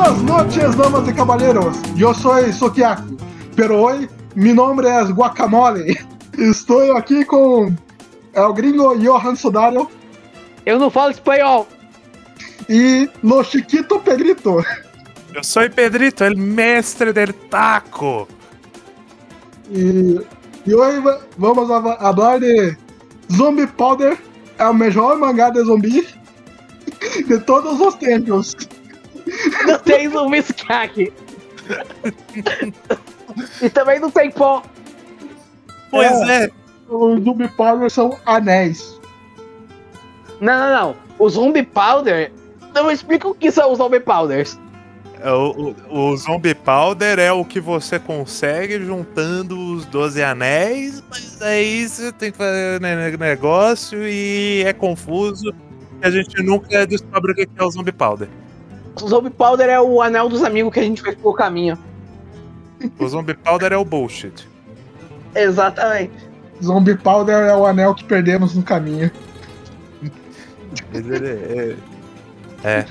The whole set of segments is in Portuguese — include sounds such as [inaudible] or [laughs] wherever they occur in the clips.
Buenas noches, damas e caballeros. Eu sou Sokiaki. Pero hoy, mi nombre es Guacamole. Estou aqui com o gringo Johan Sodario Eu não falo espanhol. e Lo Chiquito Pedrito. Eu sou Pedrito, el mestre del taco. E, e hoje va- vamos a- falar de Zombie Powder. É o melhor mangá de zumbi de todos os tempos. Não tem zumbi-skak. e também não tem pó. Pois é. Os Zombie Powder são anéis. Não, não, não. O Zumbi Powder. Não explica o que são os Zumbi Powders. É, O, o, o Zombie Powder é o que você consegue juntando os 12 anéis, mas aí você tem que fazer ne- negócio e é confuso. A gente nunca descobre o que é o Zombie Powder. O Zumbi Powder é o anel dos amigos que a gente fez pelo caminho. O Zombie Powder é o bullshit. Exatamente. Zombie Powder é o anel que perdemos no caminho. É. É.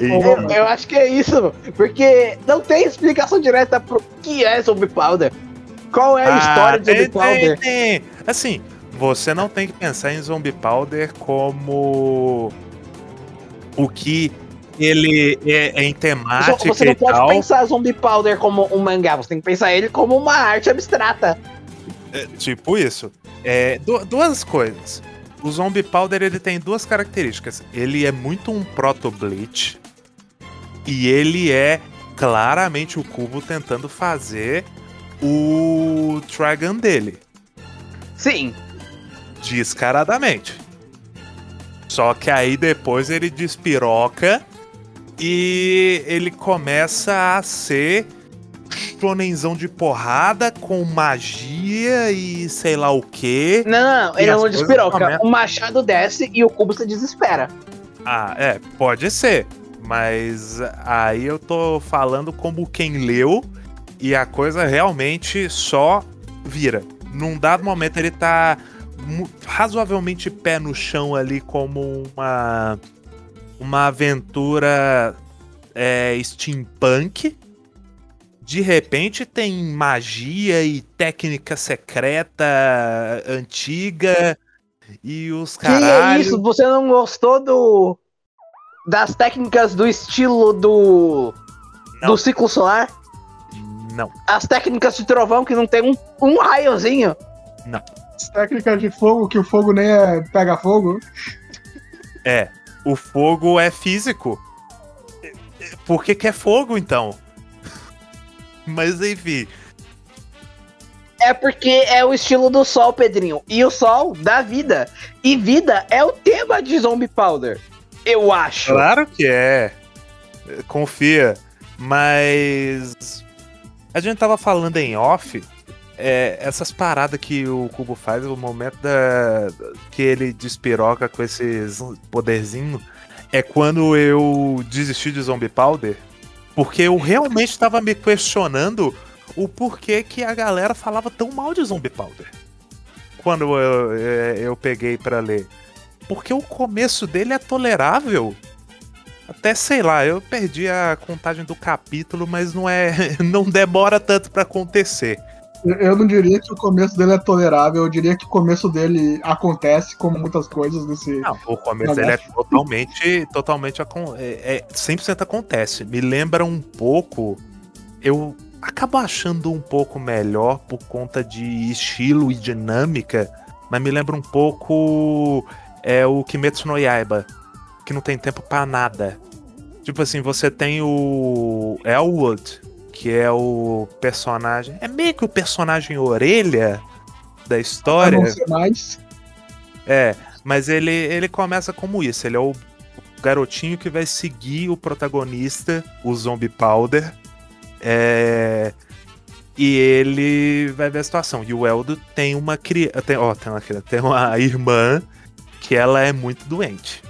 E- Eu, eu acho que é isso, porque não tem explicação direta pro que é Zumbi Powder. Qual é a Ah, história de Zumbi tem, tem, Powder? tem. Assim, você não tem que pensar em Zombie Powder como o que ele é, é em temática Você não pode tal. pensar Zumbi Powder como um mangá, você tem que pensar ele como uma arte abstrata. É, tipo isso. É, du- duas coisas. O Zombie Powder ele tem duas características. Ele é muito um proto-bleach e ele é claramente o Cubo tentando fazer o Dragon dele. Sim, descaradamente. Só que aí depois ele despiroca e ele começa a ser shonenzão de porrada com magia e sei lá o que. Não, não, não, ele não despiroca. começam- O machado desce e o cubo se desespera. Ah, é, pode ser. Mas aí eu tô falando como quem leu e a coisa realmente só vira. Num dado momento ele tá razoavelmente pé no chão ali como uma uma aventura é, steampunk. De repente tem magia e técnica secreta antiga e os Que é isso? Você não gostou do das técnicas do estilo do Não. do ciclo solar? Não. As técnicas de trovão que não tem um, um raiozinho? As técnicas de fogo, que o fogo nem é pega fogo. É, o fogo é físico. Por que, que é fogo, então? [laughs] Mas enfim, É porque é o estilo do sol, Pedrinho. E o sol dá vida. E vida é o tema de Zombie Powder. Eu acho. claro que é. Confia. Mas. A gente tava falando em off. É, essas paradas que o Cubo faz, o momento da, que ele despiroca com esses poderzinhos, é quando eu desisti de Zombie Powder. Porque eu realmente tava me questionando o porquê que a galera falava tão mal de Zombie Powder. Quando eu, é, eu peguei pra ler. Porque o começo dele é tolerável. Até sei lá, eu perdi a contagem do capítulo, mas não é. [laughs] não demora tanto pra acontecer. Eu- não diria que o começo dele é tolerável, eu diria que o começo dele acontece, como muitas coisas desse. Não, o começo dele é totalmente. totalmente é, é 100% acontece. Me lembra um pouco. Eu acabo achando um pouco melhor por conta de estilo e dinâmica, mas me lembra um pouco. É o Kimetsu no Yaiba, que não tem tempo pra nada. Tipo assim, você tem o Elwood, que é o personagem. É meio que o personagem orelha da história. não mais. É, mas ele, ele começa como isso. Ele é o garotinho que vai seguir o protagonista, o Zombie Powder. É, e ele vai ver a situação. E o Eldo tem uma criança. Tem, ó, tem, uma, criança, tem uma [laughs] irmã que ela é muito doente.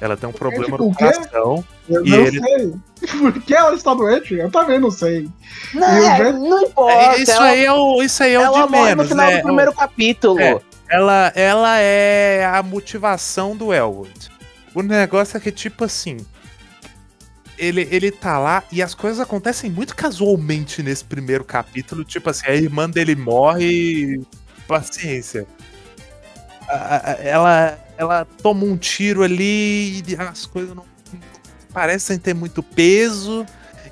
Ela tem um problema com no o coração. Eu E não ele- sei. [laughs] Por que ela está doente? Eu também não sei. Não, E o é, jeito- não importa. É, isso, ela, aí é o, isso aí é o ela de morre menos, no final né? do primeiro capítulo. É. Ela, ela é a motivação do Elwood. O negócio é que, tipo assim. Ele, ele tá lá e as coisas acontecem muito casualmente nesse primeiro capítulo. Tipo assim, a irmã dele morre e. Paciência. A- a- Ela, ela toma um tiro ali e as coisas não parecem ter muito peso.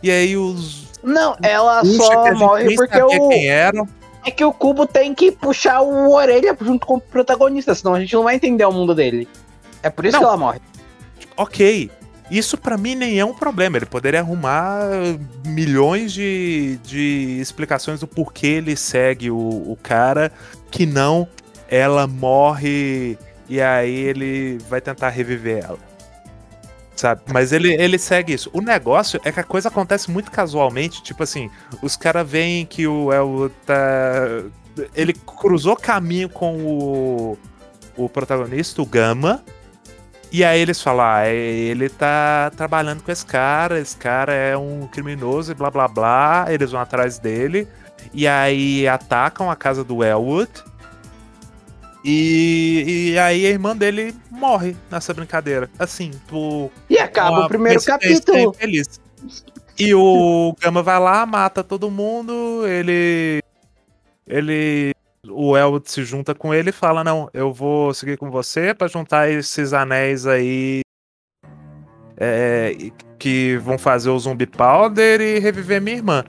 E aí os. Não, ela Puxa, só morre porque o. É que o Cubo tem que puxar o orelha junto com o protagonista, senão a gente não vai entender o mundo dele. É por isso Não. que ela morre. Ok. Isso pra mim nem é um problema. Ele poderia arrumar milhões de, de explicações do porquê ele segue o, o cara, que não ela morre e aí ele vai tentar reviver ela. Sabe? Mas ele, ele segue isso. O negócio é que a coisa acontece muito casualmente. Tipo assim, os caras veem que o El tá. Ele cruzou caminho com o, o protagonista, o Gama. E aí eles falam, ah, ele tá trabalhando com esse cara, esse cara é um criminoso e blá blá blá. Eles vão atrás dele. E aí atacam a casa do Elwood. E, e aí a irmã dele morre nessa brincadeira. Assim, por E acaba o primeiro capítulo. infeliz. E o Gama vai lá, mata todo mundo, ele. Ele. O Elwood se junta com ele e fala: Não, eu vou seguir com você pra juntar esses anéis aí. é, que vão fazer o Zombie Powder e reviver minha irmã.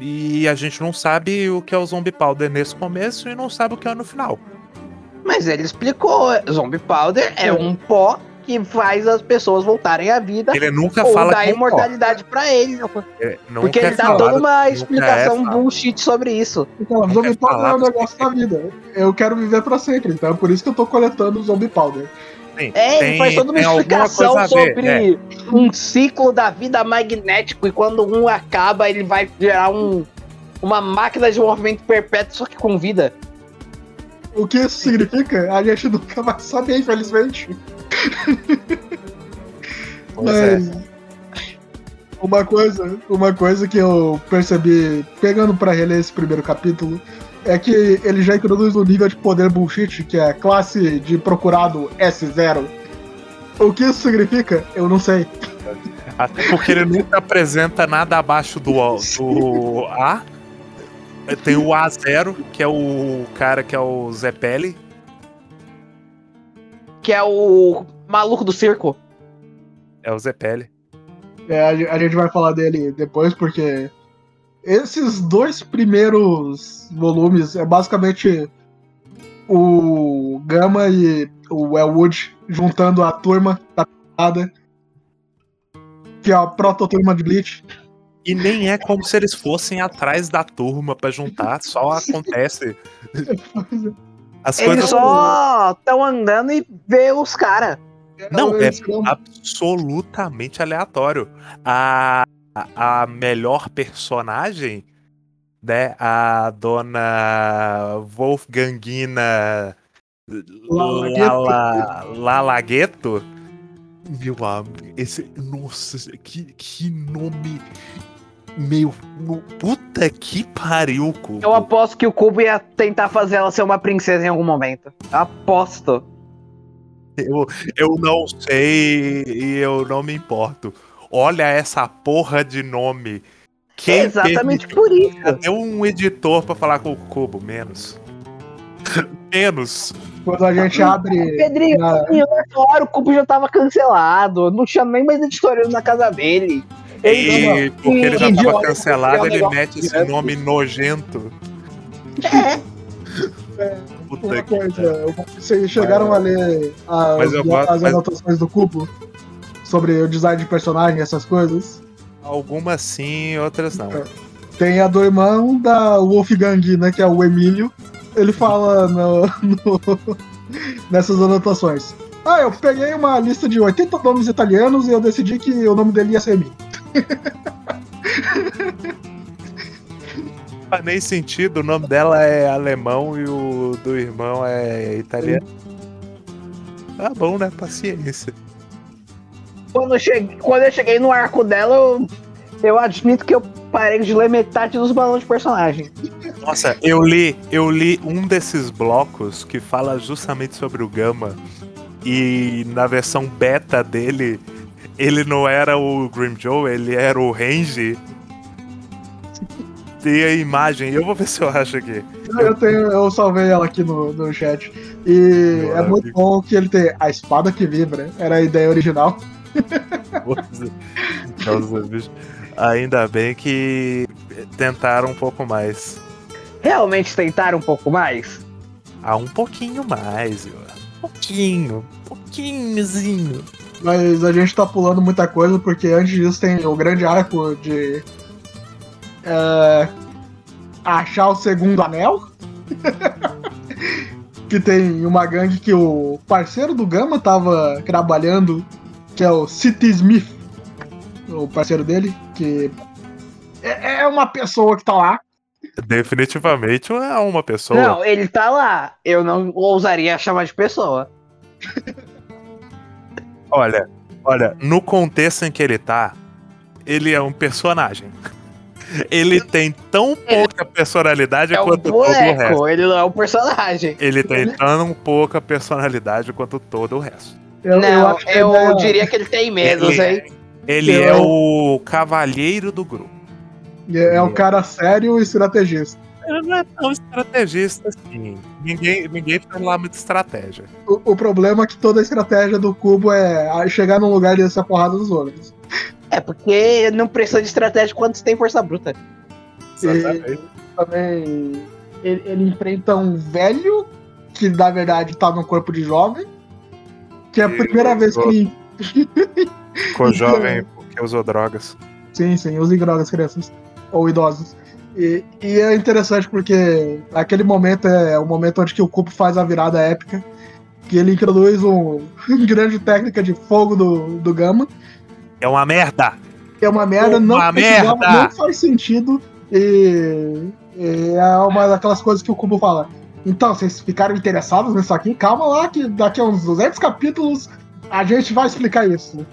E a gente não sabe o que é o Zombie Powder nesse começo e não sabe o que é no final. Mas ele explicou, Zombie Powder é um pó que faz as pessoas voltarem à vida Ele nunca ou fala dá que é imortalidade pra ele. É, Porque é ele dá falado- toda uma é explicação falado. bullshit sobre isso. Então, Não Zombie quer Powder é um negócio da vida. Eu quero viver pra sempre, então é por isso que eu tô coletando Zombie Powder. Sim, É, tem- ele faz toda uma explicação sobre é. um ciclo da vida magnético e quando um acaba, ele vai gerar um, uma máquina de movimento perpétuo, só que com vida. O que isso significa, a gente nunca vai saber, infelizmente. Pois é. Mas uma coisa, uma coisa que eu percebi pegando pra reler esse primeiro capítulo é que ele já introduz um nível de poder bullshit que é classe de procurado S0. O que isso significa? Eu não sei. Até porque ele nunca apresenta nada abaixo do, do A. Tem o A0, que é o cara que é o Zé Pele. Que é o maluco do circo. É o Zé Pele. É, a, ge- a gente vai falar dele depois, porque esses dois primeiros volumes é basicamente o Gama e o Elwood juntando a turma da que é a prototurma de Bleach. E nem é como se eles fossem atrás da turma pra juntar, só acontece. [laughs] As Eles coisas só estão andando e vê os caras. Não, é absolutamente aleatório. A, a melhor personagem, né? A dona Wolfgangina Lalagueto. Lala- Lalagueto. Meu amigo, esse. Nossa, que, que nome. Meu. Puta que pariu, Cubo. Eu aposto que o Cubo ia tentar fazer ela ser uma princesa em algum momento. Aposto. Eu, eu não sei e eu não me importo. Olha essa porra de nome. Quem Exatamente permitiu- por isso. Cadê um editor pra falar com o Cubo? Menos. [laughs] Menos. Quando a gente abre. Pedrinho, na- nessa hora o Cubo já tava cancelado. Não tinha nem mais editorial na casa dele. E porque ele já tava cancelado, é ele mete esse nome nojento. Puta Uma que coisa, vocês chegaram a ler as, gosto- as mas- anotações do Cubo sobre o design de personagem, essas coisas? Algumas sim, outras não. Tem a do irmão da Wolfgang, né, que é o Emílio. Ele fala no- no- nessas anotações. Ah, eu peguei uma lista de 80 nomes italianos e eu decidi que o nome dele ia ser Emílio. Faz nem sentido, o nome dela é alemão e o do irmão é italiano. Tá bom, né? Paciência. Quando eu cheguei, quando eu cheguei no arco dela, eu, eu admito que eu parei de ler metade dos balões de personagem. Nossa, eu li, eu li um desses blocos que fala justamente sobre o Gama. E na versão beta dele, ele não era o Grim Joe, ele era o Range. Tem a imagem, eu vou ver se eu acho aqui. Eu, tenho, eu salvei ela aqui no, no chat. E Meu é muito amigo. bom que ele tem a espada que vibra. Era a ideia original. [laughs] Nossa, bicho. Ainda bem que tentaram um pouco mais. Realmente tentaram um pouco mais? Ah, um pouquinho mais, viu? Um pouquinho. Um pouquinhozinho. Mas a gente tá pulando muita coisa, porque antes disso tem o grande arco de. é, achar o segundo anel. [laughs] que tem uma gangue que o parceiro do Gama tava trabalhando, que é o City Smith, o parceiro dele, que é, é uma pessoa que tá lá. Definitivamente é uma pessoa. Não, ele tá lá. Eu não ousaria chamar de pessoa. [laughs] Olha, olha, no contexto em que ele tá, ele é um personagem. [laughs] Ele tem tão pouca personalidade É um quanto todo o resto. boneco, ele não é um personagem. Ele tem tão pouca personalidade quanto todo o resto. Eu, não, eu eu, acho que ele é- diria que ele tem menos, Ele- hein? Ele Eu- é o cavalheiro do grupo. é, um cara sério e estrategista. Não é tão estrategista assim. Ninguém, ninguém faz lá muita estratégia. O, o problema é que toda a estratégia do cubo é chegar num lugar e descer a porrada dos outros. É porque não precisa de estratégia quando você tem força bruta. Exatamente. Também ele, ele enfrenta um velho que na verdade tá no corpo de jovem. Que é a E primeira vez que. [laughs] Ficou jovem porque usou drogas. Sim, sim, usem drogas, crianças. Ou idosos. E, e é interessante porque aquele momento é o momento onde que o Cubo faz a virada épica. Que ele introduz [laughs] um, grande técnica de fogo do, do Gama. É uma merda! É uma merda, não Uma precisava, merda! não faz sentido. E, e é uma daquelas coisas que o Kubo fala. Então, vocês ficaram interessados nisso aqui? Calma lá, que daqui a uns 200 capítulos a gente vai explicar isso.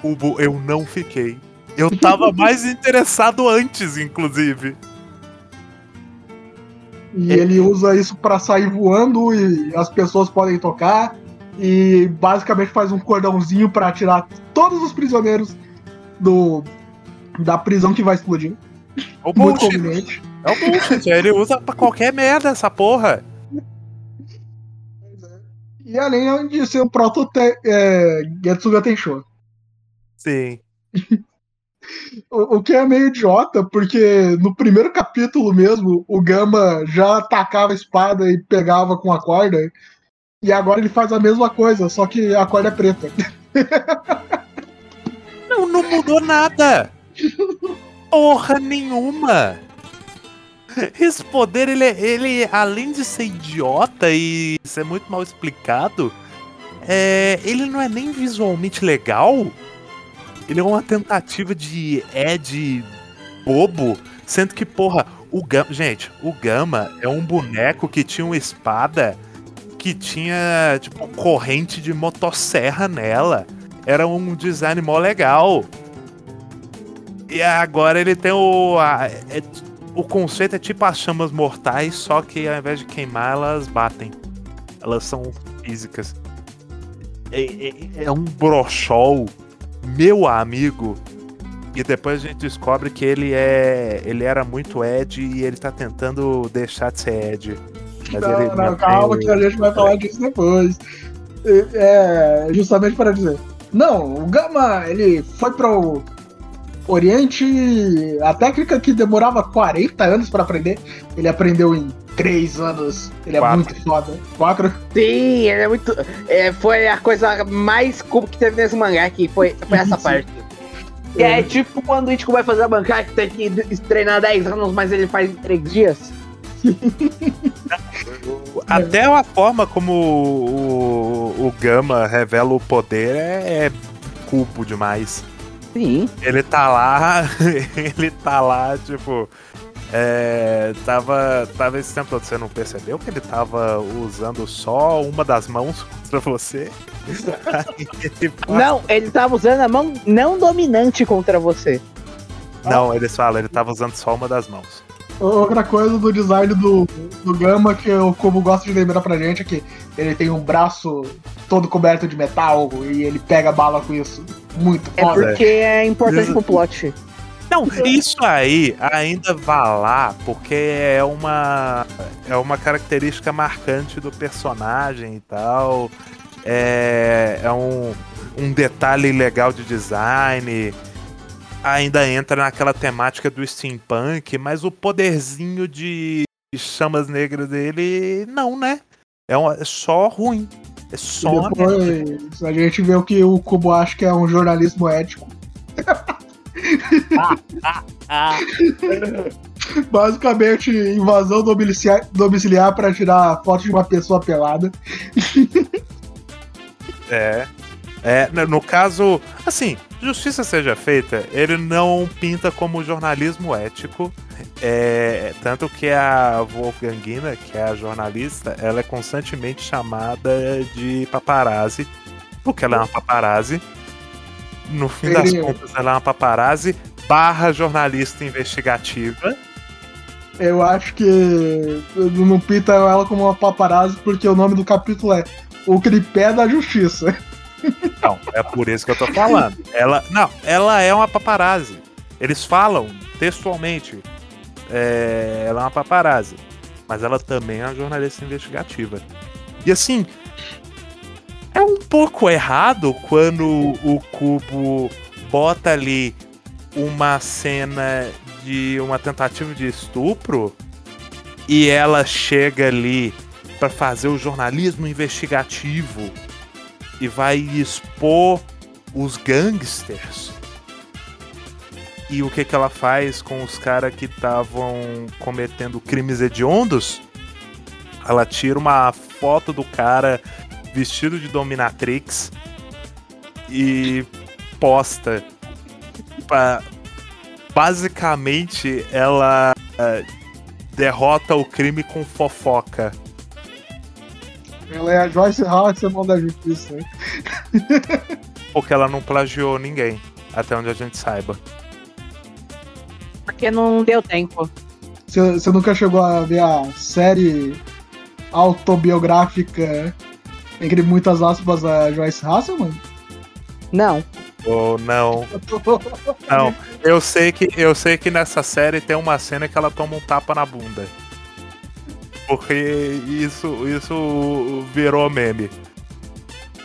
Cubo, eu não fiquei. Eu tava mais interessado antes, inclusive. E É. ele usa isso pra sair voando e as pessoas podem tocar. E basicamente faz um cordãozinho pra tirar todos os prisioneiros do da prisão que vai explodir. É o Muito bullshit. conveniente. É o bullshit. Ele usa pra qualquer merda essa porra. E além de ser o proto é, Getsuga Tensho. Sim. [laughs] O, que é meio idiota, porque no primeiro capítulo mesmo, o Gama já atacava a espada e pegava com a corda. E agora ele faz a mesma coisa, só que a corda é preta. [laughs] Não, não mudou nada. Porra nenhuma. Esse poder, ele, é- ele, além de ser idiota e ser muito mal explicado, é, ele não é nem visualmente legal. Ele é uma tentativa de Ed bobo, sendo que, porra, o Gama. Gente, o Gama é um boneco que tinha uma espada que tinha, tipo, corrente de motosserra nela era um design mó legal. E agora ele tem o. a- é- o conceito é tipo as chamas mortais, só que ao invés de queimar, elas batem. Elas são físicas. É, é- é um brochol, meu amigo. E depois a gente descobre que ele é. ele era muito Ed e ele tá tentando deixar de ser Ed. Mas não, não, calma o- que a gente vai falar disso depois. É, justamente para dizer. Não, o Gama, ele foi pro Oriente, a técnica que demorava 40 anos para aprender, ele aprendeu em 3 anos. Ele é Quatro. muito foda. 4? Sim, ele é muito. é, foi a coisa mais cool que teve nesse mangá que foi, foi essa [laughs] parte. É tipo quando o Ichigo vai fazer a mangá que tem que treinar 10 anos, mas ele faz em 3 dias. [laughs] Até a forma como o, o Gama revela o poder é, é culpo demais. Sim. Ele tá lá, [laughs] ele tá lá, tipo. É, tava, tava esse tempo todo, você não percebeu que ele tava usando só uma das mãos [laughs] contra você? Ele Não, ele tava usando a mão não dominante contra você. não, eles falam, ele tava usando só uma das mãos. Outra coisa do design do, do Gama que o Kubo gosta de lembrar pra gente é que ele tem um braço todo coberto de metal e ele pega bala com isso. Muito É foda. porque é importante Isso. pro plot. Não, isso aí ainda vai lá porque é uma é uma característica marcante do personagem e tal. É, é um, um detalhe legal de design. Ainda entra naquela temática do steampunk, mas o poderzinho de chamas negras dele, não, né? É, um- é só ruim. É só E merda. depois a gente vê o que o Kubo acha que é um jornalismo ético. [laughs] Basicamente, invasão domiciliar, domiciliar para tirar foto de uma pessoa pelada. É. É, no- caso, assim, justiça seja feita, ele não pinta como jornalismo ético. É, tanto que a Wolfgangina, que é a jornalista, ela é constantemente chamada de paparazzi, porque ela é uma paparazzi. No fim das contas, ela é uma paparazzi barra jornalista investigativa. Eu acho que não pinta ela como uma paparazzi porque o nome do capítulo é O Cripé da Justiça. Não, é por isso que eu tô falando. Ela, não, ela é uma paparazzi. Eles falam textualmente. é, ela é uma paparazzi. Mas ela também é uma jornalista investigativa. E assim. É um pouco errado quando o Cubo bota ali uma cena de uma tentativa de estupro e ela chega ali pra fazer o jornalismo investigativo e vai expor os gangsters. E o que que ela faz com os caras que estavam cometendo crimes hediondos? Ela tira uma foto do cara vestido de dominatrix e posta pra... basicamente ela eh, derrota o crime com fofoca. Ela é a Joyce Hasselman da Justiça. né? [laughs] Porque ela não plagiou ninguém, até onde a gente saiba. Porque não deu tempo. Você você nunca chegou a ver a série autobiográfica, entre muitas aspas, da Joyce Hasselman? Não. Ou não. Não. Eu sei que eu sei que nessa série tem uma cena que ela toma um tapa na bunda. Porque isso isso virou meme.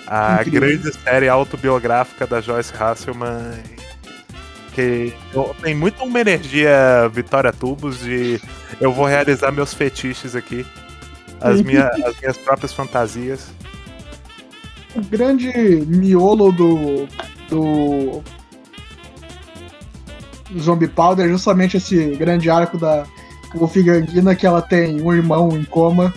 A Incrível. grande série autobiográfica da Joyce Hasselman que tem muito uma energia Vitória Tubos de eu vou realizar meus fetiches aqui. As, minha, as minhas próprias fantasias. o grande miolo do, do Zombie Powder justamente esse grande arco da Wolfgangina que ela tem um irmão em coma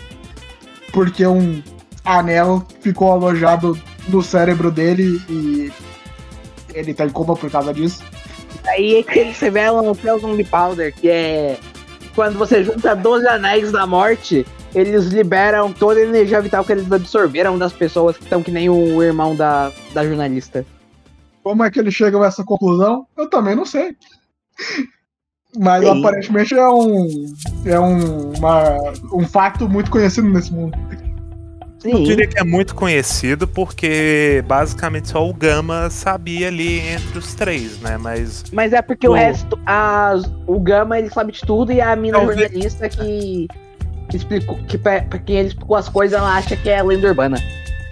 porque um anel ficou alojado no cérebro dele e ele tá em coma por causa disso. Aí é que eles revelam o Tales Zombie Powder, que é quando você junta 12 anéis da morte, eles liberam toda a energia vital que eles absorveram das pessoas que estão que nem o irmão da, da jornalista. Como é que eles chegam a essa conclusão? Eu também não sei. Mas Sim. aparentemente é um é um, uma- um fato muito conhecido nesse mundo. Eu Sim. diria que é muito conhecido porque basicamente só o Gama sabia ali entre os três, né? Mas Mas é porque o O- resto, as, o Gama ele sabe de tudo e a mina Talvez- jornalista que explicou, que pra, pra quem ele explicou as coisas, ela acha que é lenda urbana.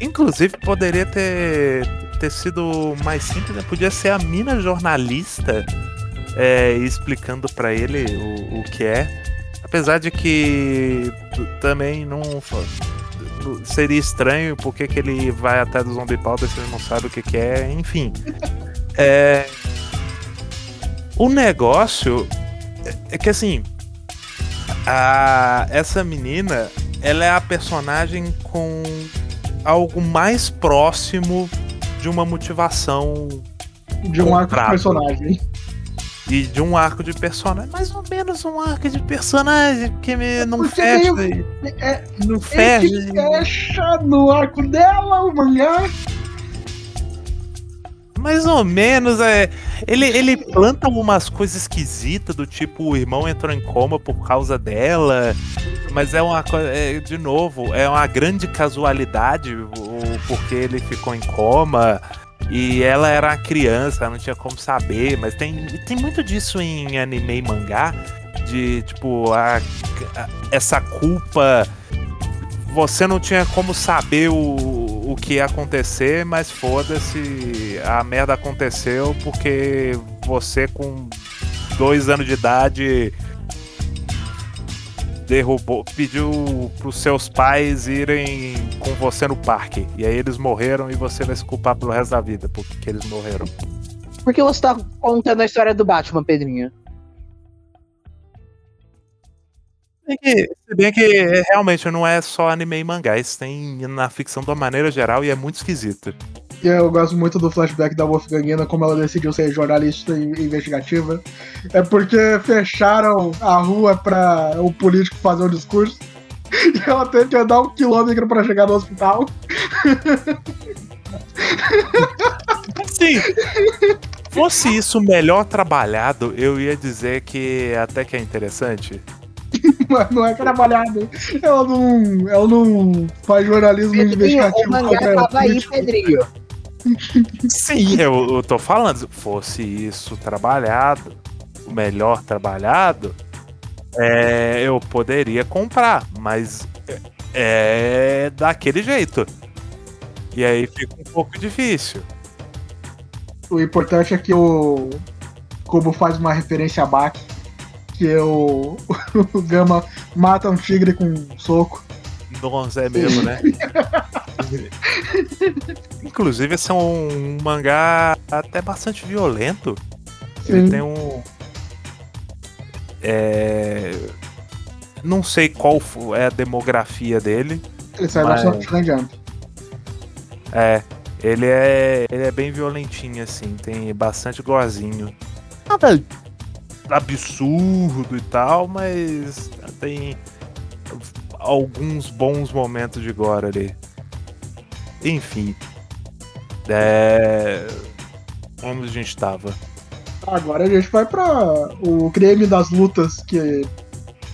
inclusive poderia ter, ter sido mais simples, né? Podia ser a mina jornalista é, explicando pra ele o, o que é. Apesar de que também não seria estranho porque que ele vai até do Zombie Powder se ele não sabe o que, que é, enfim. [laughs] É, o negócio é- é que assim, a, essa menina, ela é a personagem com algo mais próximo de uma motivação De um arco de personagem. e de um arco de personagem, mais ou menos um arco de personagem que me não Porque fecha, É, não é fecha. que fecha no arco dela, o mangá. Mais ou menos, é. Ele, ele planta umas coisas esquisitas, do tipo, o irmão entrou em coma por causa dela. Mas é uma coisa. É, de novo, é uma grande casualidade o, porque ele ficou em coma. E ela era uma criança, não tinha como saber. Mas tem, tem muito disso em anime e mangá. De, tipo, a, a, essa culpa. Você não tinha como saber o, o que ia acontecer, mas foda-se, a merda aconteceu porque você com dois anos de idade derrubou, pediu pros seus pais irem com você no parque. E aí eles morreram e você vai se culpar pelo resto da vida porque eles morreram. Por que você tá contando a história do Batman, Pedrinho? que, se bem que é, realmente não é só anime e mangá, isso tem na ficção de uma maneira geral e é muito esquisito. Eu gosto muito do flashback da Wolfgangina, como ela decidiu ser jornalista investigativa. É porque fecharam a rua para o político fazer o um discurso. [laughs] E ela teve que andar um quilômetro para chegar no hospital. Sim. Fosse isso melhor trabalhado, eu ia dizer que até que é interessante. [laughs] mas não é trabalhado. Ela não, ela não faz jornalismo investigativo. O mangá tava aí, Pedrinho. Sim, eu, eu tô falando. Fosse isso trabalhado, o melhor trabalhado, é, eu poderia comprar, mas é, é daquele jeito. E aí fica um pouco difícil. O importante é que o Kubo faz uma referência a Baki que o, [laughs] o Gama mata um tigre com um soco. Nossa, é mesmo, né? [laughs] [laughs] Inclusive, esse é um mangá até bastante violento. Sim. Ele tem um. É... Não sei qual é a demografia dele. Ele sai mas... da Jump. É, ele é, ele é bem violentinho, assim, tem bastante gorzinho. Nada absurdo e tal, mas tem alguns bons momentos de gore ali. Enfim. É... Onde a gente tava? Agora a gente vai pra o creme das lutas, que.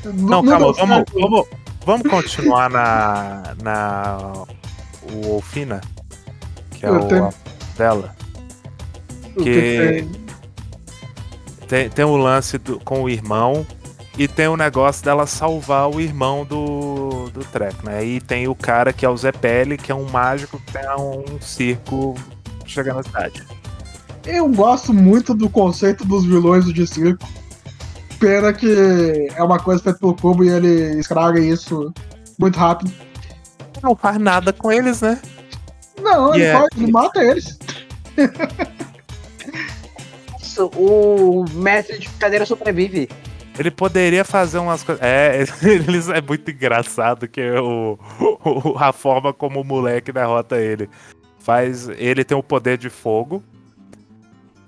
Não, não calma, vamos, vamos, vamos continuar na. na. O Wolfina, que é o tenho... dela. Que. Tem, tem um lance do, com o irmão e tem o negócio dela salvar o irmão do, do Trek, né? E tem o cara que é o Zé Pele, que é um mágico que tem um circo chegando na cidade. Eu gosto muito do conceito dos vilões do circo. Pena que é uma coisa feita pelo Cubo e ele estraga isso muito rápido. Não faz nada com eles, né? Não, ele, yeah. ele mata eles. o mestre de cadeira sobrevive. Ele poderia fazer umas coisas. É, [laughs] é muito engraçado que o, o, a forma como o moleque derrota ele. Faz. Ele tem o poder de fogo.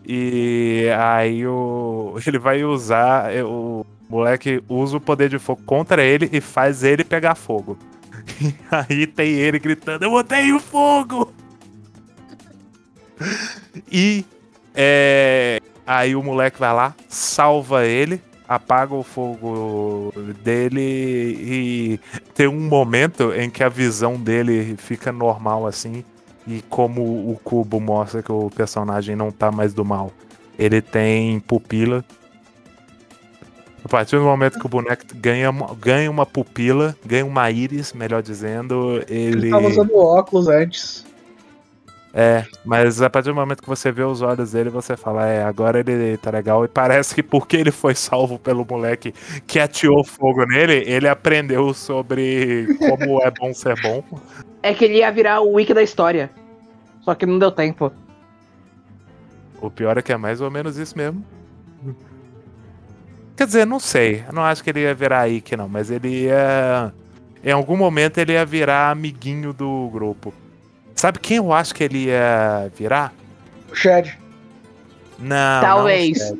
E aí o. Ele vai usar. O moleque usa o poder de fogo contra ele e faz ele pegar fogo. [laughs] E aí tem ele gritando, eu odeio fogo! E é, Aí o moleque vai lá, salva ele, apaga o fogo dele e tem um momento em que a visão dele fica normal assim. E como o cubo mostra que o personagem não tá mais do mal, ele tem pupila. A partir do momento que o boneco ganha, ganha uma pupila, ganha uma íris, melhor dizendo, ele. Ele tava usando óculos antes. É, mas a partir do momento que você vê os olhos dele, você fala, é, agora ele tá legal. E parece que porque ele foi salvo pelo moleque que atirou fogo nele, ele aprendeu sobre como é bom ser bom. É que ele ia virar o wiki da história. Só que não deu tempo. O pior é que é mais ou menos isso mesmo. Quer dizer, não sei. Eu não acho que ele ia virar Ike, não. Mas ele ia. Em algum momento ele ia virar amiguinho do grupo. Sabe quem eu acho que ele ia virar? O Shed. Não. Talvez.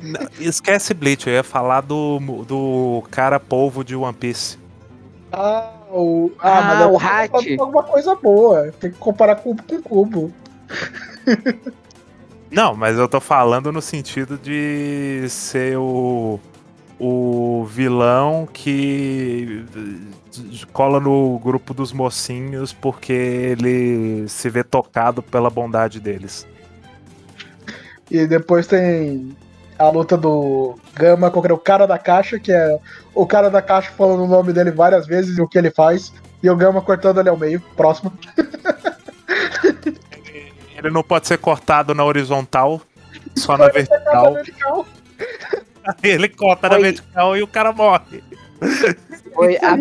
Não, esquece Bleach, eu ia falar do, do cara polvo de One Piece. Ah, o, ah, ah o Hat. Alguma coisa boa. Tem que comparar cubo com cubo. Não, mas eu tô falando no sentido de ser o, o vilão que cola no grupo dos mocinhos porque ele se vê tocado pela bondade deles. E depois tem a luta do Gama contra o cara da caixa, que é o cara da caixa falando o nome dele várias vezes e o que ele faz, e o Gama cortando ele ao meio, próximo. [laughs] Ele não pode ser cortado na horizontal, só na vertical. [laughs] [laughs] Ele corta na vertical e o cara morre. Foi a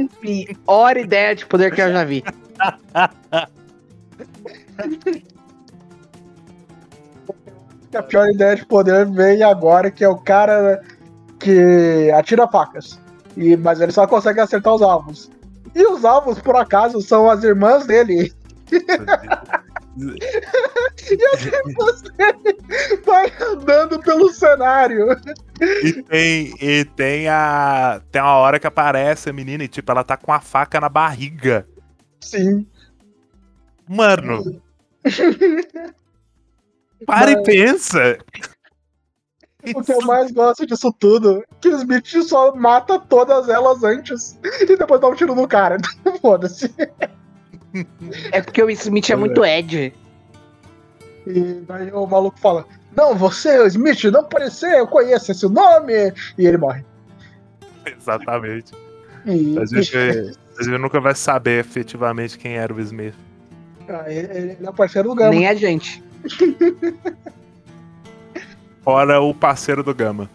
pior ideia de poder que eu já vi. A pior ideia de poder vem agora, que é o cara que atira facas. E, mas ele só consegue acertar os alvos. E os alvos, por acaso, são as irmãs dele. [laughs] E irmãs dele vai andando pelo cenário. E tem, e tem a. Tem uma hora que aparece a menina e, tipo, ela tá com a faca na barriga. Sim. Mano. Para e pensa. O que eu mais gosto disso tudo é que o Smith só mata todas elas antes e depois dá um tiro no cara. [laughs] Foda-se. É porque o Smith é muito Ed. E daí o maluco fala: Não, você, o Smith, não pode ser, eu conheço esse nome. E ele morre. [laughs] Exatamente. E, A gente, a gente nunca vai saber efetivamente quem era o Smith. Ah, ele, ele é parceiro do Gama. Nem a gente. [laughs] Fora o parceiro do Gama.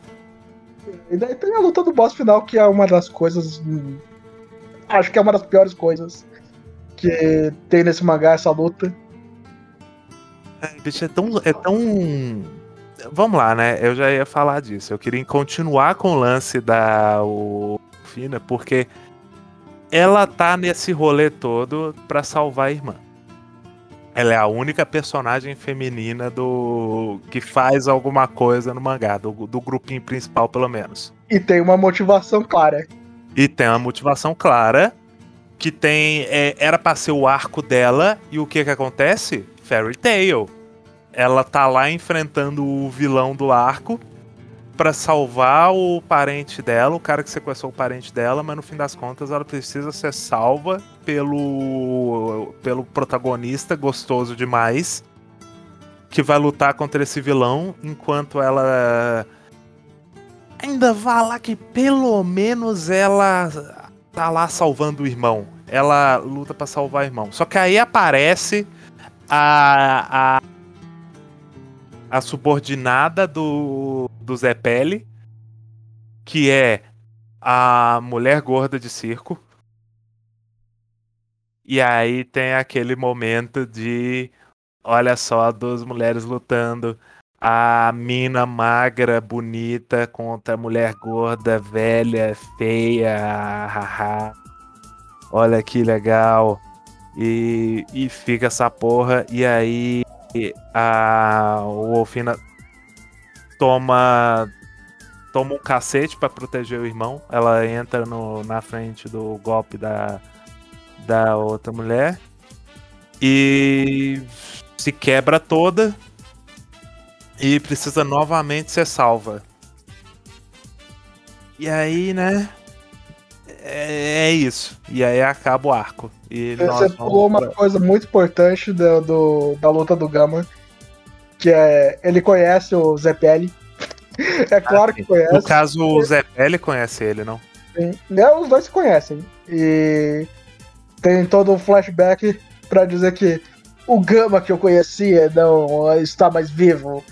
E daí tem a luta do boss final, que é uma das coisas. hum, Acho que é uma das piores coisas que tem nesse mangá, essa luta. Bicho, é tão, é tão. Vamos lá, né? Eu já ia falar disso. Eu queria continuar com o lance da o Fina, porque ela tá nesse rolê todo pra salvar a irmã. Ela é a única personagem feminina do que faz alguma coisa no mangá, do, do grupinho principal, pelo menos. E tem uma motivação clara. E tem uma motivação clara que tem é, era pra ser o arco dela e o que que acontece? Fairy Tail. Ela tá lá enfrentando o vilão do arco pra salvar o parente dela, o cara que sequestrou o parente dela, mas no fim das contas ela precisa ser salva pelo pelo protagonista gostoso demais que vai lutar contra esse vilão enquanto ela ainda vai lá que pelo menos ela tá lá salvando o irmão. Ela luta pra salvar o irmão. Só que aí aparece a, a, a subordinada do, do Zé Pele, que é a mulher gorda de circo. E aí tem aquele momento de olha só, duas mulheres lutando a mina magra, bonita contra a mulher gorda, velha, feia, haha. Olha que legal. E, e fica essa porra. E aí a o Wolfina toma toma um cacete pra proteger o irmão. Ela entra no, na frente do golpe da, da outra mulher e se quebra toda e precisa novamente ser salva. E aí, né? É, é isso. E aí acaba o arco. E Você falou uma pra- coisa muito importante do, do- da luta do Gama, que é ele conhece o Zé Pele. [laughs] É claro que No conhece. caso, o Zé Pele conhece ele, não? sim. É, os dois se conhecem. E tem todo um flashback pra dizer que o Gama que eu conhecia não está mais vivo.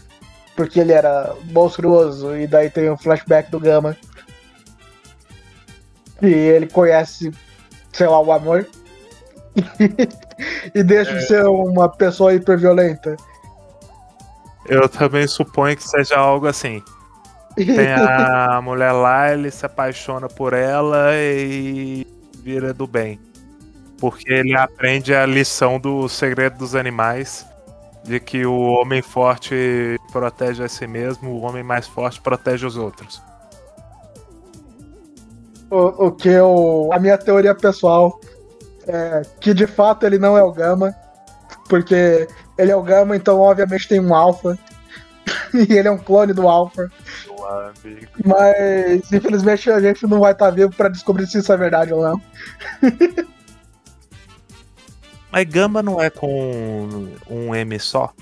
Porque ele era monstruoso. E daí tem o flashback do Gama. E ele conhece, sei lá, o amor. [laughs] e deixa de ser uma pessoa hiperviolenta. Eu também suponho que seja algo assim. Tem a [laughs] mulher lá, ele se apaixona por ela e vira do bem. Porque ele aprende a lição do segredo dos animais. De que o homem forte protege a si mesmo, o homem mais forte protege os outros. O, o que eu. A minha teoria pessoal é que de fato ele não é o Gama. Porque Ele é o Gama, então obviamente tem um Alpha. [laughs] e ele é um clone do Alpha. Amigo. Mas infelizmente a gente não vai estar vivo pra descobrir se isso é verdade ou não. [laughs] Mas Gama não é com um M só?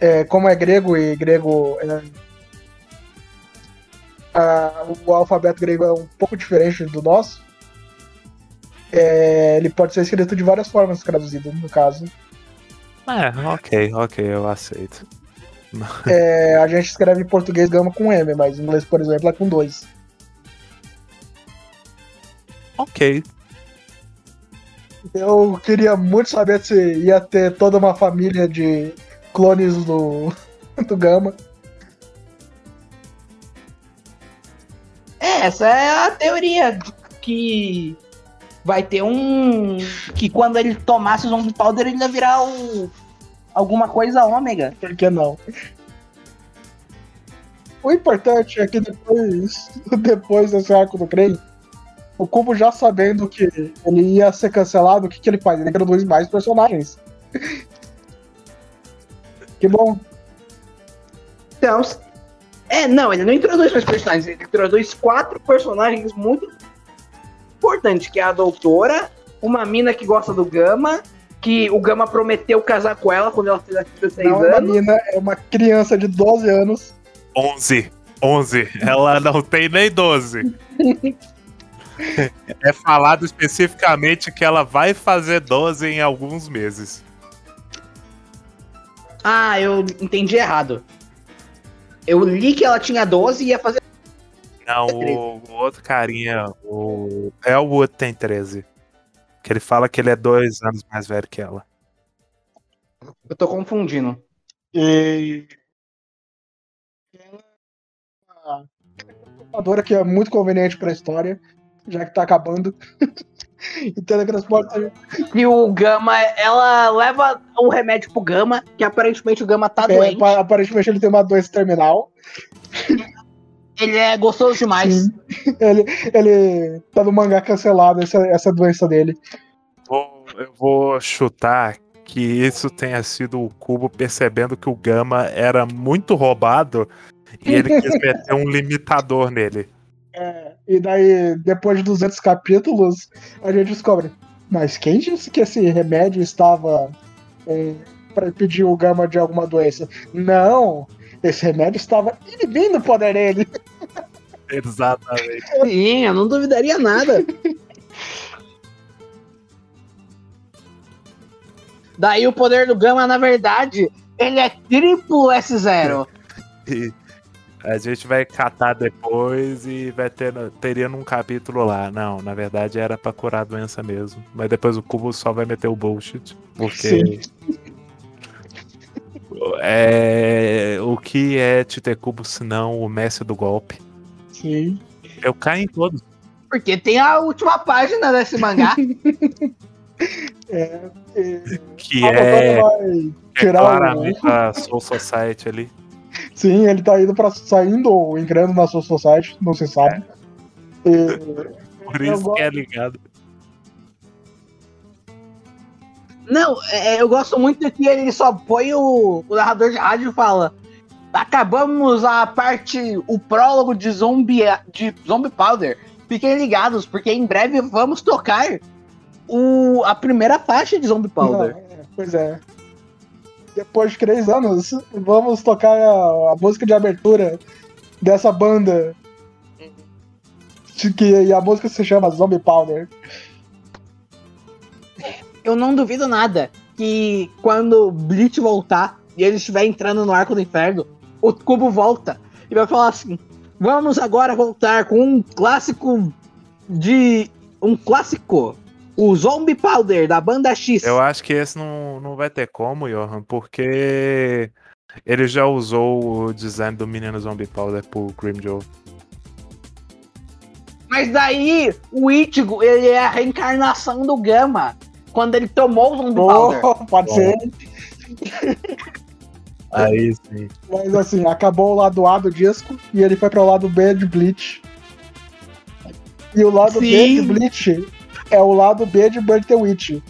É, como é grego e grego. é, a- o alfabeto grego é um pouco diferente do nosso. é, ele pode ser escrito de várias formas traduzido, no caso. É, ok, ok, eu aceito. [laughs] É, a gente escreve em português gama com M, mas em inglês, por exemplo, é com dois. Ok. Eu queria muito saber se ia ter toda uma família de clones do, [laughs] do Gama. É, essa é a teoria que vai ter um. Que quando ele tomasse o Zombie Powder, ele ia virar o. Alguma coisa ômega. Por que não? O importante é que depois, [laughs] depois desse arco do Crane, o Cubo já sabendo que ele ia ser cancelado, o que, que ele faz? Ele introduz mais personagens. [laughs] Que bom. Então. É, não, ele não introduz mais personagens, ele introduz quatro personagens muito importantes, que é a doutora, uma mina que gosta do Gama, que o Gama prometeu casar com ela quando ela fez 16 Não é uma anos. menina, é uma criança de 12 anos. 11. 11. Ela não tem nem 12. [laughs] É falado especificamente que ela vai fazer 12 em alguns meses. Ah, eu entendi errado. Eu li que ela tinha 12 e ia fazer. Não, o, o outro carinha, o Elwood tem 13. Que ele fala que ele é dois anos mais velho que ela. Eu tô confundindo. E. Ela é uma computadora que é muito conveniente pra história, já que tá acabando. [laughs] [laughs] e teletransporta. E o Gama, ela leva o remédio pro Gama, que aparentemente o Gama tá É, doente. pa- aparentemente ele tem uma doença terminal. Ele é gostoso demais. Sim. [laughs] Ele, ele tá no mangá cancelado, essa, essa doença dele. Eu vou chutar que isso tenha sido o Cubo percebendo que o Gama era muito roubado e ele quis [laughs] meter um limitador nele. É, e daí, depois de 200 capítulos, a gente descobre. Mas quem disse que esse remédio estava é, para impedir o Gama de alguma doença? Não! Esse remédio estava inibindo o poder dele. [laughs] Exatamente. Sim, eu não duvidaria nada. Daí o poder do Gama, na verdade, ele é triplo S0. [laughs] A gente vai catar depois e vai ter teria num capítulo lá. Não, na verdade era pra curar a doença mesmo. Mas depois o Cubo só vai meter o bullshit. Porque. Sim. [laughs] É, o que é Tite Cubo se não o mestre do golpe? Sim. Eu caio em todos. Porque tem a última página desse mangá. [laughs] É, e Que a é, é tirar o. claramente a Soul Society ali. Sim, ele tá indo pra, saindo ou entrando na sua society, não se sabe. E- Por isso que é ligado. Não, é, eu gosto muito que ele só põe o, o narrador de rádio e fala: Acabamos a parte, o prólogo de Zombie, de Zombie Powder. Fiquem ligados, porque em breve vamos tocar o, a primeira faixa de Zombie Não, Powder. é, pois é. Depois de três anos, vamos tocar a, a música de abertura dessa banda. De Que, e a música se chama Zombie Powder. Eu não duvido nada que quando o Bleach voltar e ele estiver entrando no arco do inferno, o cubo volta e vai falar assim: Vamos agora voltar com um clássico de. Um clássico. O Zombie Powder da banda X. Eu acho que esse não, não vai ter como, Johan, porque ele já usou o design do menino Zombie Powder pro Grimjoe. Mas daí o Ichigo, ele é a reencarnação do Gama. Quando ele tomou o Zombie Powder. Oh, pode Bom. ser. [laughs] Aí sim. Mas assim, acabou o lado A do disco e ele foi pro lado B de Bleach. E o lado B Sim. de Bleach é o lado B de Bird the Witch.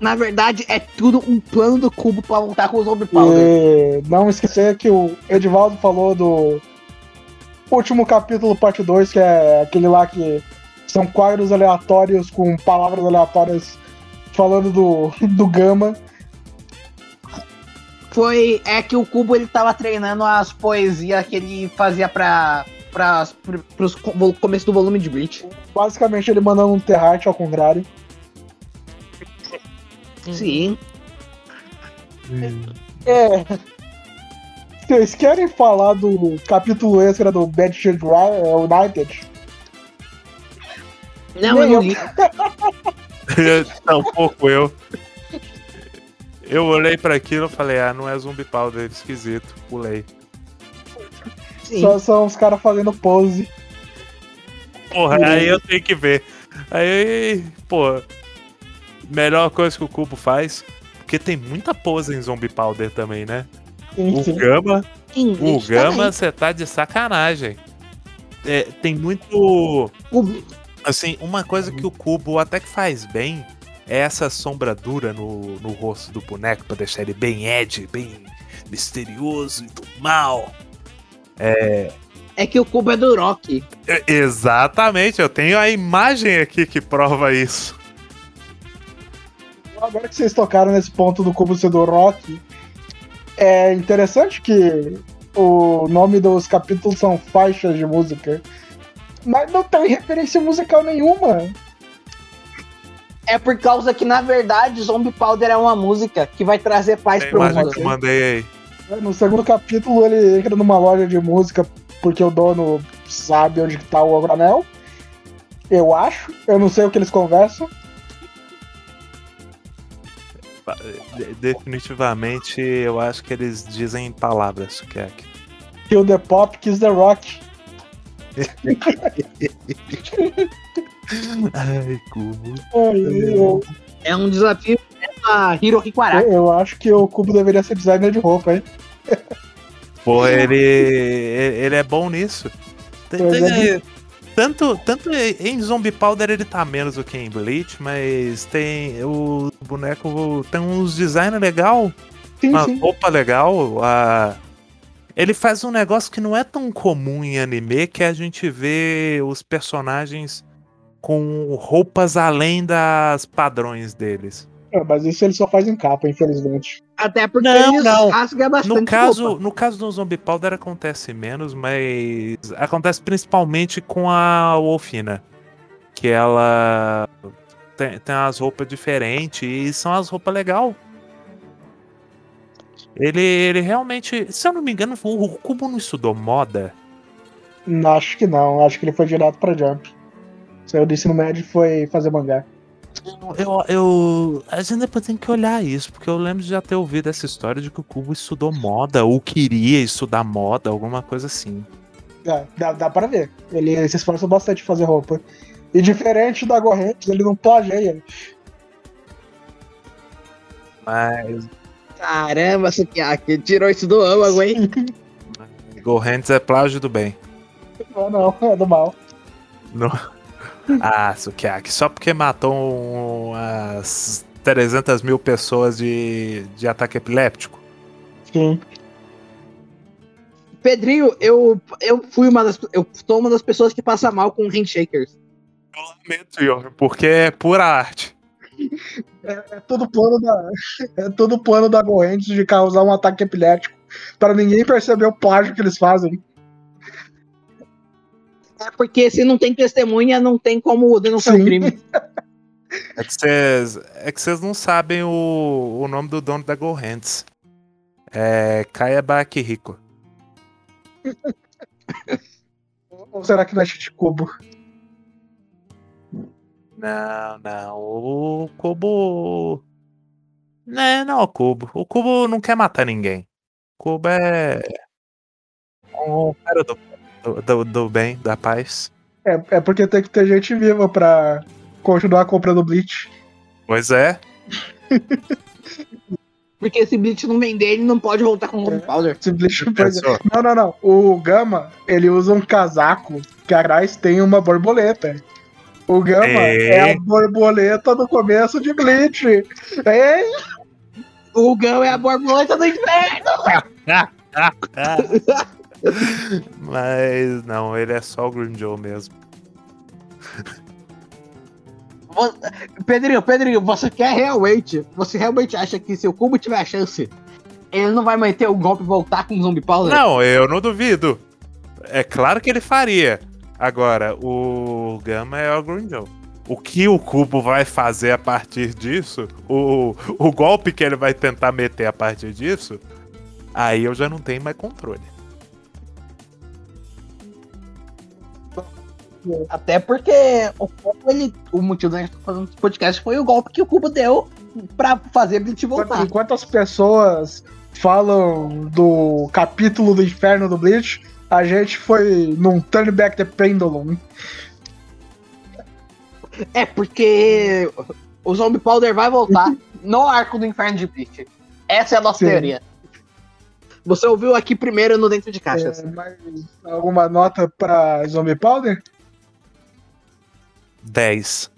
na verdade, é tudo um plano do cubo pra voltar com o Zombie Powder. E não esquecer que o Edivaldo falou do último capítulo, parte 2, que é aquele lá que são quadros aleatórios com palavras aleatórias falando do, do Gama. Foi. É que o cubo ele tava treinando as poesias que ele fazia pra. Pra pros co- começo do volume de Bleach. Basicamente ele mandando um Terrate ao contrário. Sim. É. Vocês querem falar do capítulo extra do Bad Shit United? Não, eu não li. [laughs] Tampouco eu. Eu olhei pra aquilo e falei, ah, não é zumbi powder, esquisito. Pulei. Sim. Só são os caras fazendo pose. Porra, Uhum. aí eu tenho que ver. Aí, pô, melhor coisa que o Cubo faz, porque tem muita pose em Zombie Powder também, né? O Enfim. Gama, Sim, o Gama, você tá de sacanagem. É, tem muito. O- Assim, uma coisa que o Cubo até que faz bem é essa sombra dura no, no rosto do boneco pra deixar ele bem edgy, bem misterioso e do mal. É que o cubo é do Rock. É, Exatamente, eu tenho a imagem aqui que prova isso. Agora que vocês tocaram nesse ponto do cubo ser do rock, é interessante que o nome dos capítulos são faixas de música, mas não tem referência musical nenhuma. É por causa que, na verdade, Zombie Powder é uma música que vai trazer paz a pro mundo. que eu mandei aí. No segundo capítulo ele entra numa loja de música porque o dono sabe onde que tá o anel. Eu acho. Eu não sei o que eles conversam. De- Definitivamente, eu acho que eles dizem palavras, Kek. Kill the Pop, Kiss the Rock. [laughs] Ai, Cubo. Eu, É um desafio Hirohiko Araki. eu acho que o Cubo deveria ser designer de roupa, hein? Pô, ele, ele é bom nisso. Tem- é. tanto, tanto em Zombie Powder ele tá menos do que em Bleach, mas tem o boneco tem uns design legal, Sim, uma sim. roupa legal. A... Ele faz um negócio que não é tão comum em anime, que é a gente vê os personagens com roupas além das padrões deles. É, mas isso ele só faz em capa, infelizmente. Até porque Não, eles não. rasgam bastante No caso, roupa. no caso do Zombie Powder acontece menos, mas acontece principalmente com a Wolfina. Que ela tem, tem as roupas diferentes e são as roupas legal. Ele, ele realmente, se eu não me engano, o Kubo não estudou moda. Acho que não, acho que ele foi direto pra Jump. Saiu do ensino médio e foi fazer mangá. Eu, eu, a gente depois tem que olhar isso, porque eu lembro de já ter ouvido essa história de que o Kubo estudou moda, ou queria estudar moda, alguma coisa assim. É, dá, dá pra ver. Ele se esforça bastante em fazer roupa. E diferente da Gorrentes, ele não plageia. Mas Caramba, Sukiaki, tirou isso do âmago, hein? Gohentes é plágio do bem. Não, não, é do mal. [laughs] Ah, Sukiaki, só porque matou umas 300 mil pessoas de, de ataque epiléptico. Sim. Pedrinho, eu, eu fui uma das. Eu sou uma das pessoas que passa mal com handshakers. Eu lamento, Johan, porque é pura arte. É tudo plano da. [laughs] É tudo plano da Gorrentes de causar um ataque epilético. Para ninguém perceber o plágio que eles fazem. É porque se não tem testemunha, não tem como denunciar Sim. um crime. É que vocês é que vocês não sabem o, o nome do dono da Gohentes. É Kayabaki Rico. [laughs] Ou será que não é Chichicubo? Não, não. O Kubo. Né, não é o Kubo. O Kubo não quer matar ninguém. O Kubo é. Um cara do, do, do, do bem, da paz. É, é porque tem que ter gente viva pra continuar comprando Bleach. Pois é. [laughs] Porque se Bleach não vender, ele não pode voltar com o É. Powder. Se Bleach. Pensou? Não, não, não. O Gama, ele usa um casaco que atrás tem uma borboleta. O Gama É. é a borboleta do começo de Bleach. É, O Gão é a borboleta do inferno! [laughs] [laughs] [laughs] Mas não, ele é só o Green Joe mesmo. Pedrinho, Pedrinho, você quer realmente. Você realmente acha que se o Cubo tiver a chance, ele não vai meter o golpe e voltar com o Zombie Powder? Não, eu não duvido. É claro que ele faria. Agora, o Gama é o Green Joe. O que o Cubo vai fazer a partir disso, o, o golpe que ele vai tentar meter a partir disso, aí eu já não tenho mais controle. Até porque o Cubo, ele. O motivo da gente estar fazendo esse podcast foi o golpe que o Cubo deu pra fazer Bleach voltar. enquanto as pessoas falam do capítulo do inferno do Bleach, a gente foi num Turn Back the Pendulum. É porque o Zombie Powder vai voltar [laughs] no arco do inferno de Bleach. Essa é a nossa Sim. teoria. Você ouviu aqui primeiro no Dentro de Caixas. É, alguma nota pra Zombie Powder? 10.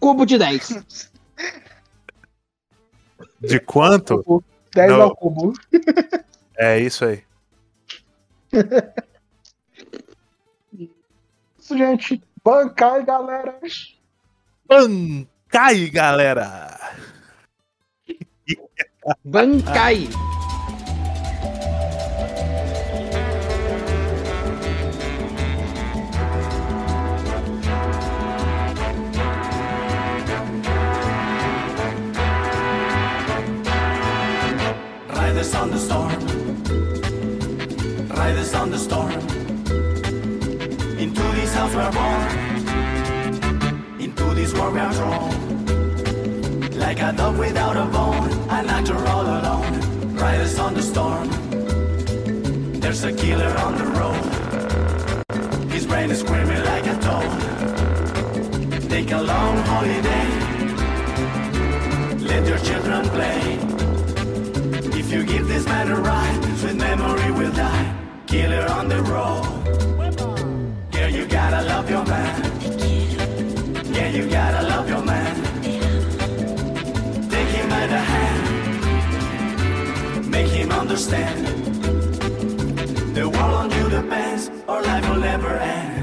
Cubo de 10. [laughs] De quanto? 10 Não. ao cubo. É isso aí. [laughs] Isso, gente. Bancai, galera. Bancai, galera! Bankai. This world we are drawn. Like a dog without a bone, an actor all alone. Riders on the storm. There's a killer on the road. His brain is screaming like a toad. Take a long holiday. Let your children play. If you give this man a ride, sweet memory will die. Killer on the road. Girl, you gotta love your man. Yeah, you gotta love your man. Take him by the hand. Make him understand. The world on you depends, or life will never end.